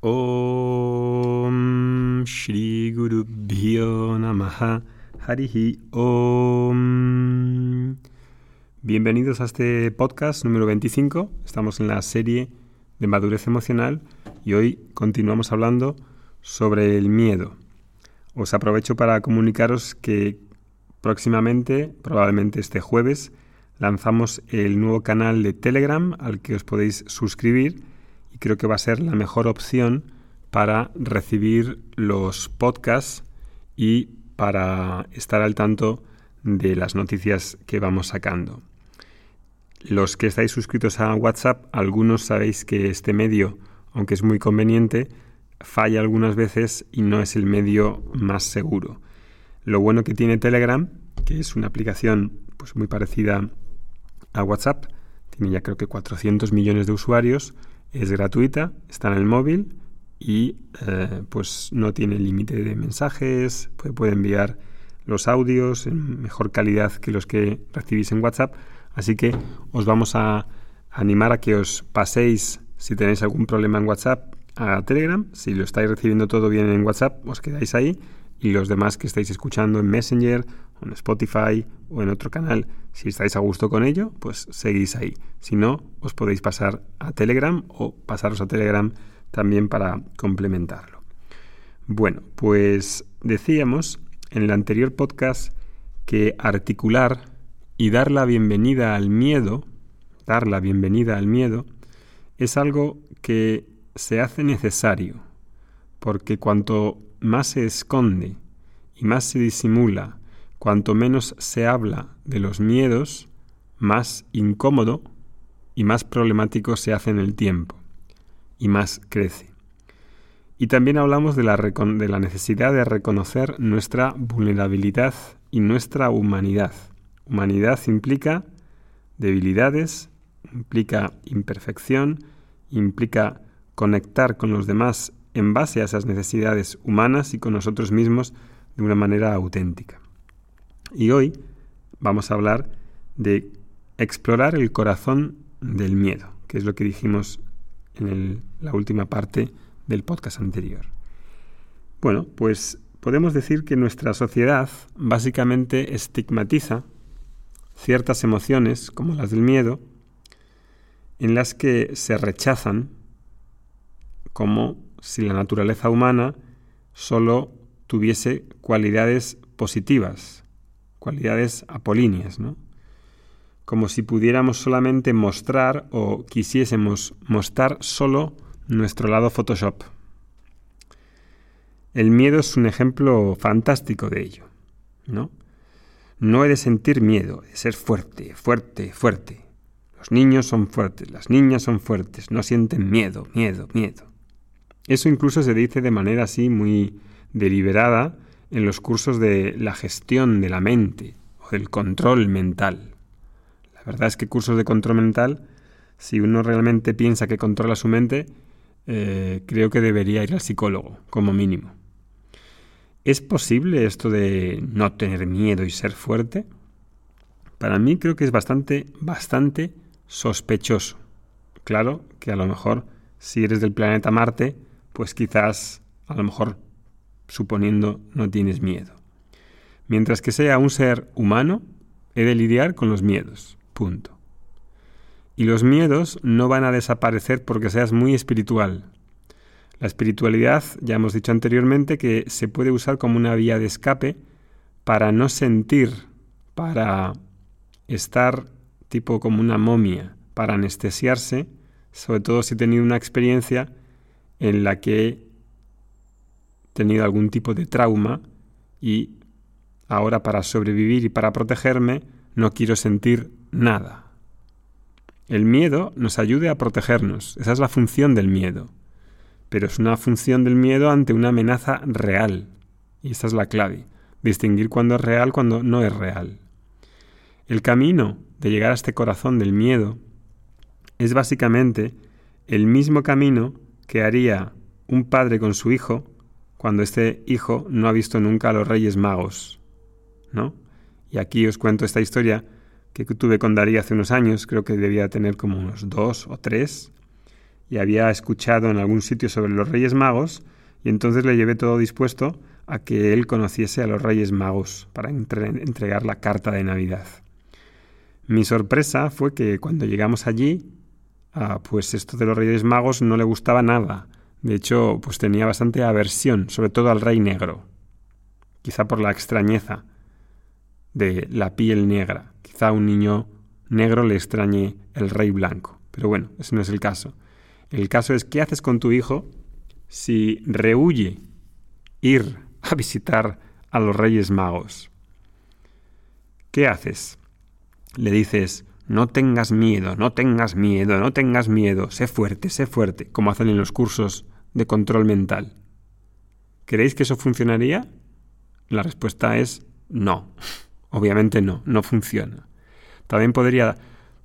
Om Shri Guru Namaha Harihi Om. Bienvenidos a este podcast número 25. Estamos en la serie de madurez emocional y hoy continuamos hablando sobre el miedo. Os aprovecho para comunicaros que próximamente, probablemente este jueves, lanzamos el nuevo canal de Telegram al que os podéis suscribir creo que va a ser la mejor opción para recibir los podcasts y para estar al tanto de las noticias que vamos sacando. Los que estáis suscritos a WhatsApp, algunos sabéis que este medio, aunque es muy conveniente, falla algunas veces y no es el medio más seguro. Lo bueno que tiene Telegram, que es una aplicación pues muy parecida a WhatsApp, tiene ya creo que 400 millones de usuarios, es gratuita, está en el móvil y eh, pues no tiene límite de mensajes, puede, enviar los audios en mejor calidad que los que recibís en WhatsApp. Así que os vamos a animar a que os paséis, si tenéis algún problema en WhatsApp, a Telegram. Si lo estáis recibiendo todo bien en WhatsApp, os quedáis ahí. Y los demás que estáis escuchando en Messenger, en Spotify o en otro canal, si estáis a gusto con ello, pues seguís ahí. Si no, os podéis pasar a Telegram o pasaros a Telegram también para complementarlo. Bueno, pues decíamos en el anterior podcast que articular y dar la bienvenida al miedo, dar la bienvenida al miedo, es algo que se hace necesario, porque cuanto más se esconde y más se disimula, cuanto menos se habla de los miedos, más incómodo y más problemático se hace en el tiempo y más crece. Y también hablamos de la, de la necesidad de reconocer nuestra vulnerabilidad y nuestra humanidad. Humanidad implica debilidades, implica imperfección, implica conectar con los demás en base a esas necesidades humanas y con nosotros mismos de una manera auténtica. Y hoy vamos a hablar de explorar el corazón del miedo, que es lo que dijimos en la última parte del podcast anterior. Bueno, pues podemos decir que nuestra sociedad básicamente estigmatiza ciertas emociones, como las del miedo, en las que se rechazan como si la naturaleza humana solo tuviese cualidades positivas, cualidades apolíneas, ¿no? como si pudiéramos solamente mostrar o quisiésemos mostrar solo nuestro lado Photoshop. El miedo es un ejemplo fantástico de ello, ¿no? No he de sentir miedo, he de ser fuerte, fuerte, fuerte. Los niños son fuertes, las niñas son fuertes, no sienten miedo, miedo, miedo. Eso incluso se dice de manera así muy deliberada en los cursos de la gestión de la mente o del control mental. La verdad es que cursos de control mental, si uno realmente piensa que controla su mente, eh, creo que debería ir al psicólogo, como mínimo. ¿Es posible esto de no tener miedo y ser fuerte? Para mí creo que es bastante, bastante sospechoso. Claro que a lo mejor si eres del planeta Marte, pues quizás, a lo mejor, suponiendo, no tienes miedo. Mientras que sea un ser humano, he de lidiar con los miedos. Punto. Y los miedos no van a desaparecer porque seas muy espiritual. La espiritualidad, ya hemos dicho anteriormente, que se puede usar como una vía de escape para no sentir, para estar tipo como una momia, para anestesiarse, sobre todo si he tenido una experiencia en la que tenido algún tipo de trauma y ahora para sobrevivir y para protegerme no quiero sentir nada. El miedo nos ayuda a protegernos, esa es la función del miedo, pero es una función del miedo ante una amenaza real, y esa es la clave, distinguir cuando es real cuando no es real. El camino de llegar a este corazón del miedo es básicamente el mismo camino que haría un padre con su hijo cuando este hijo no ha visto nunca a los Reyes Magos, ¿no? Y aquí os cuento esta historia que tuve con Darío hace unos años, creo que debía tener como unos dos o tres, y había escuchado en algún sitio sobre los Reyes Magos, y entonces le llevé todo dispuesto a que él conociese a los Reyes Magos para entregar la carta de Navidad. Mi sorpresa fue que cuando llegamos allí, ah, pues esto de los Reyes Magos no le gustaba nada. De hecho, pues tenía bastante aversión, sobre todo al Rey Negro. Quizá por la extrañeza de la piel negra. Quizá a un niño negro le extrañe el Rey Blanco. Pero bueno, ese no es el caso. El caso es qué haces con tu hijo si rehuye ir a visitar a los Reyes Magos. ¿Qué haces? Le dices, no tengas miedo, no tengas miedo, no tengas miedo, sé fuerte, sé fuerte, como hacen en los cursos de control mental. ¿Creéis que eso funcionaría? La respuesta es no. Obviamente no, no funciona. También podría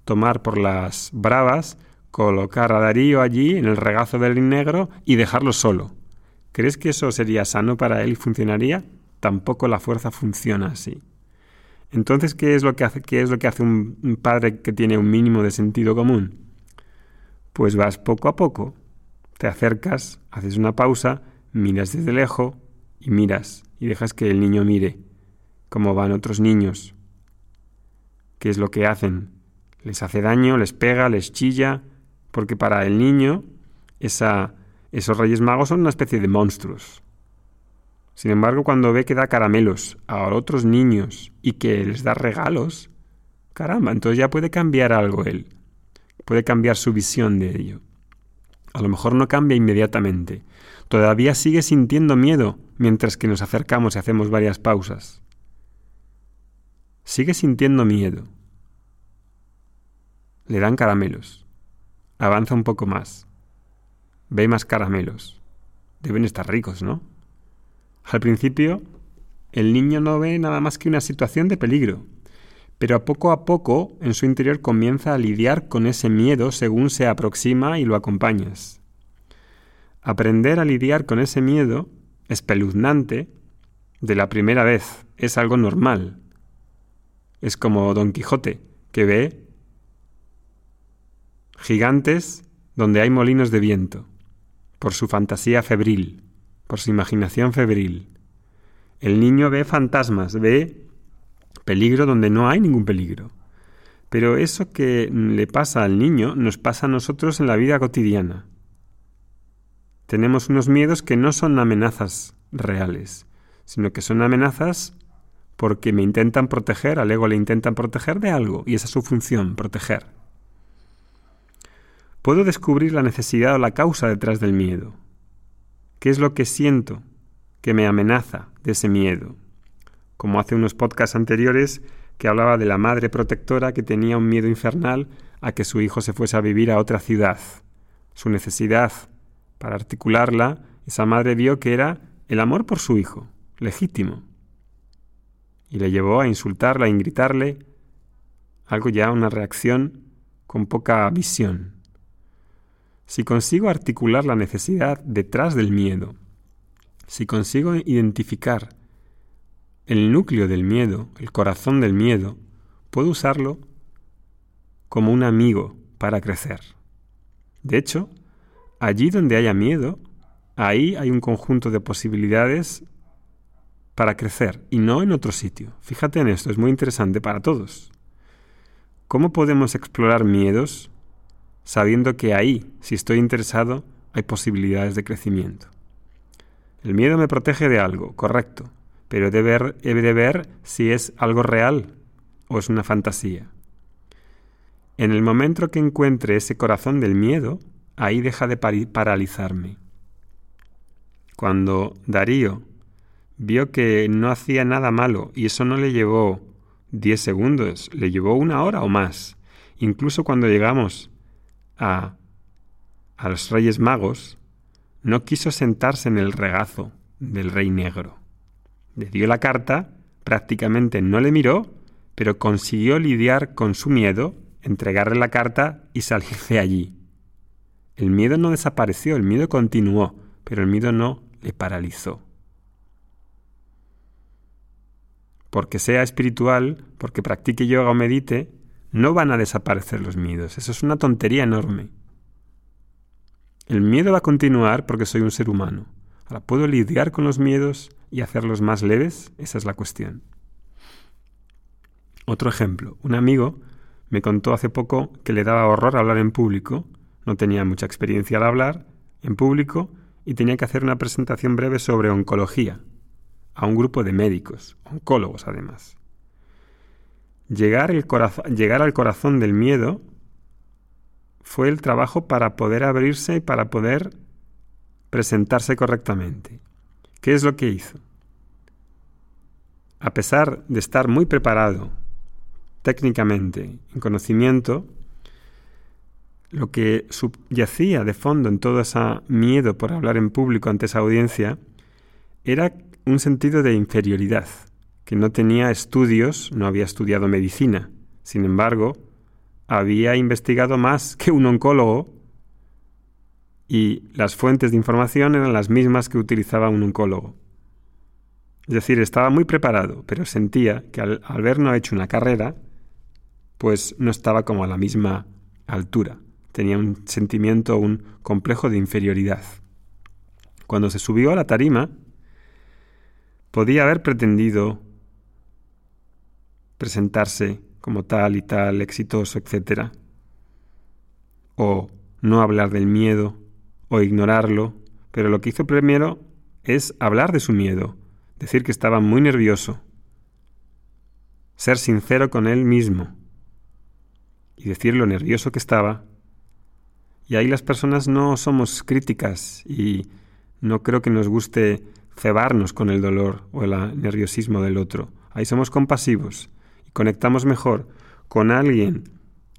tomar por las bravas colocar a Darío allí en el regazo del negro y dejarlo solo. ¿Crees que eso sería sano para él y funcionaría? Tampoco la fuerza funciona así. Entonces, ¿qué es lo que hace, qué es lo que hace un, un padre que tiene un mínimo de sentido común? Pues vas poco a poco, te acercas, haces una pausa, miras desde lejos y miras y dejas que el niño mire cómo van otros niños. ¿Qué es lo que hacen? Les hace daño, les pega, les chilla, porque para el niño esos Reyes Magos son una especie de monstruos. Sin embargo, cuando ve que da caramelos a otros niños y que les da regalos, caramba, entonces ya puede cambiar algo él, puede cambiar su visión de ello. A lo mejor no cambia inmediatamente, todavía sigue sintiendo miedo mientras que nos acercamos y hacemos varias pausas. Sigue sintiendo miedo. Le dan caramelos. Avanza un poco más. Ve más caramelos. Deben estar ricos, ¿no? Al principio, el niño no ve nada más que una situación de peligro, pero poco a poco en su interior comienza a lidiar con ese miedo según se aproxima y lo acompañas. Aprender a lidiar con ese miedo espeluznante de la primera vez es algo normal. Es como Don Quijote, que ve gigantes donde hay molinos de viento, por su fantasía febril, por su imaginación febril. El niño ve fantasmas, ve peligro donde no hay ningún peligro. Pero eso que le pasa al niño nos pasa a nosotros en la vida cotidiana. Tenemos unos miedos que no son amenazas reales, sino que son amenazas porque me intentan proteger, al ego le intentan proteger de algo, y esa es su función, proteger. Puedo descubrir la necesidad o la causa detrás del miedo. ¿Qué es lo que siento que me amenaza de ese miedo? Como hace unos podcasts anteriores que hablaba de la madre protectora que tenía un miedo infernal a que su hijo se fuese a vivir a otra ciudad. Su necesidad para articularla, esa madre vio que era el amor por su hijo, legítimo. Y le llevó a insultarla, a ingritarle, algo ya una reacción con poca visión. Si consigo articular la necesidad detrás del miedo, si consigo identificar el núcleo del miedo, el corazón del miedo, puedo usarlo como un amigo para crecer. De hecho, allí donde haya miedo, ahí hay un conjunto de posibilidades para crecer y no en otro sitio. Fíjate en esto, es muy interesante para todos. ¿Cómo podemos explorar miedos sabiendo que ahí, si estoy interesado, hay posibilidades de crecimiento. El miedo me protege de algo, correcto, pero he de ver, he de ver si es algo real o es una fantasía. En el momento que encuentre ese corazón del miedo, ahí deja de paralizarme. Cuando Darío vio que no hacía nada malo y eso no le llevó diez segundos, le llevó una hora o más. Incluso cuando llegamos a, a los reyes magos, no quiso sentarse en el regazo del rey negro. Le dio la carta, prácticamente no le miró, pero consiguió lidiar con su miedo, entregarle la carta y salir de allí. El miedo no desapareció, el miedo continuó, pero el miedo no le paralizó. Porque sea espiritual, porque practique yoga o medite, no van a desaparecer los miedos. Eso es una tontería enorme. El miedo va a continuar porque soy un ser humano. Ahora, ¿puedo lidiar con los miedos y hacerlos más leves? Esa es la cuestión. Otro ejemplo. Un amigo me contó hace poco que le daba horror hablar en público, no tenía mucha experiencia al hablar en público y tenía que hacer una presentación breve sobre oncología a un grupo de médicos, oncólogos además. Llegar, llegar al corazón del miedo fue el trabajo para poder abrirse y para poder presentarse correctamente. ¿Qué es lo que hizo? A pesar de estar muy preparado técnicamente, en conocimiento, lo que subyacía de fondo en todo ese miedo por hablar en público ante esa audiencia era un sentido de inferioridad, que no tenía estudios, no había estudiado medicina. Sin embargo, había investigado más que un oncólogo y las fuentes de información eran las mismas que utilizaba un oncólogo. Es decir, estaba muy preparado, pero sentía que al haber no hecho una carrera, pues no estaba como a la misma altura. Tenía un sentimiento, un complejo de inferioridad. Cuando se subió a la tarima, podía haber pretendido presentarse como tal y tal, exitoso, etc. O no hablar del miedo, o ignorarlo, pero lo que hizo primero es hablar de su miedo, decir que estaba muy nervioso, ser sincero con él mismo y decir lo nervioso que estaba. Y ahí las personas no somos críticas y no creo que nos guste cebarnos con el dolor o el nerviosismo del otro. Ahí somos compasivos y conectamos mejor con alguien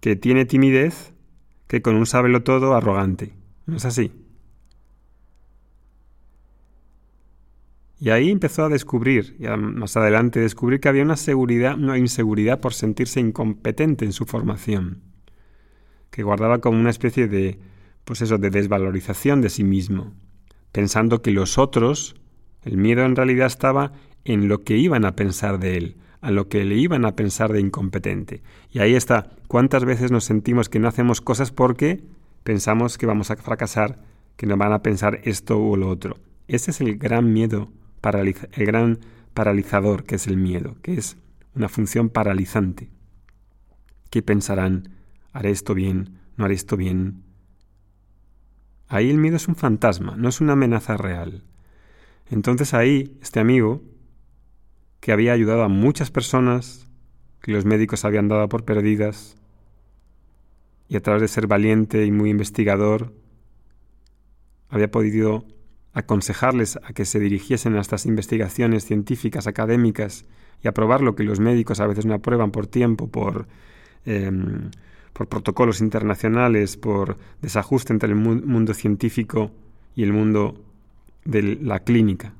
que tiene timidez que con un sábelo todo arrogante. ¿No es así? Y ahí empezó a descubrir, ya más adelante, descubrir que había una seguridad, una inseguridad por sentirse incompetente en su formación, que guardaba como una especie de, pues eso, de desvalorización de sí mismo, pensando que los otros, el miedo en realidad estaba en lo que iban a pensar de él, a lo que le iban a pensar de incompetente. Y ahí está, ¿cuántas veces nos sentimos que no hacemos cosas porque pensamos que vamos a fracasar, que nos van a pensar esto o lo otro? Ese es el gran miedo el gran paralizador que es el miedo, que es una función paralizante. ¿Qué pensarán? ¿Haré esto bien? ¿No haré esto bien? Ahí el miedo es un fantasma, no es una amenaza real. Entonces ahí este amigo, que había ayudado a muchas personas, que los médicos habían dado por perdidas, y a través de ser valiente y muy investigador, había podido aconsejarles a que se dirigiesen a estas investigaciones científicas, académicas, y aprobar lo que los médicos a veces no aprueban por tiempo, por, em, por protocolos internacionales, por desajuste entre el mundo científico y el mundo de la clínica.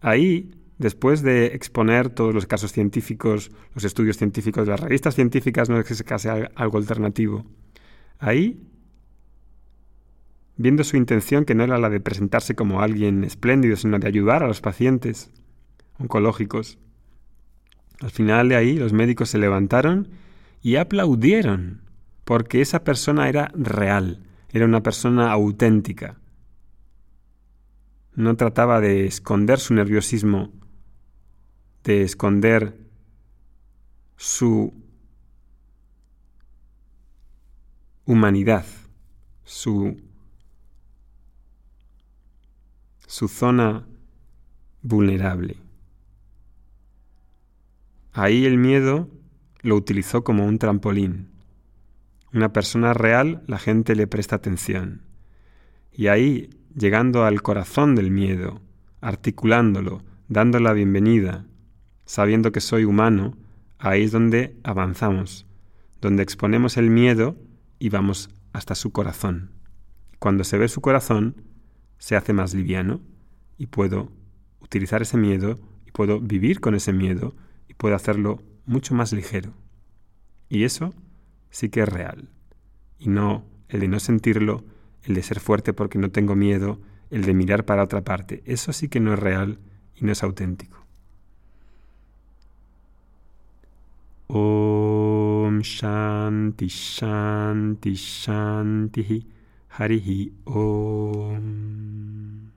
Ahí, después de exponer todos los casos científicos, los estudios científicos de las revistas científicas, no es que se case algo alternativo, ahí viendo su intención que no era la de presentarse como alguien espléndido, sino de ayudar a los pacientes oncológicos. Al final de ahí los médicos se levantaron y aplaudieron, porque esa persona era real, era una persona auténtica. No trataba de esconder su nerviosismo, de esconder su humanidad, su su zona vulnerable. Ahí el miedo lo utilizó como un trampolín. Una persona real, la gente le presta atención. Y ahí, llegando al corazón del miedo, articulándolo, dando la bienvenida, sabiendo que soy humano, ahí es donde avanzamos, donde exponemos el miedo y vamos hasta su corazón. Cuando se ve su corazón, se hace más liviano y puedo utilizar ese miedo y puedo vivir con ese miedo y puedo hacerlo mucho más ligero. Y eso sí que es real. Y no el de no sentirlo, el de ser fuerte porque no tengo miedo, el de mirar para otra parte. Eso sí que no es real y no es auténtico. Om Shanti Shanti Shanti ハリヒオーン。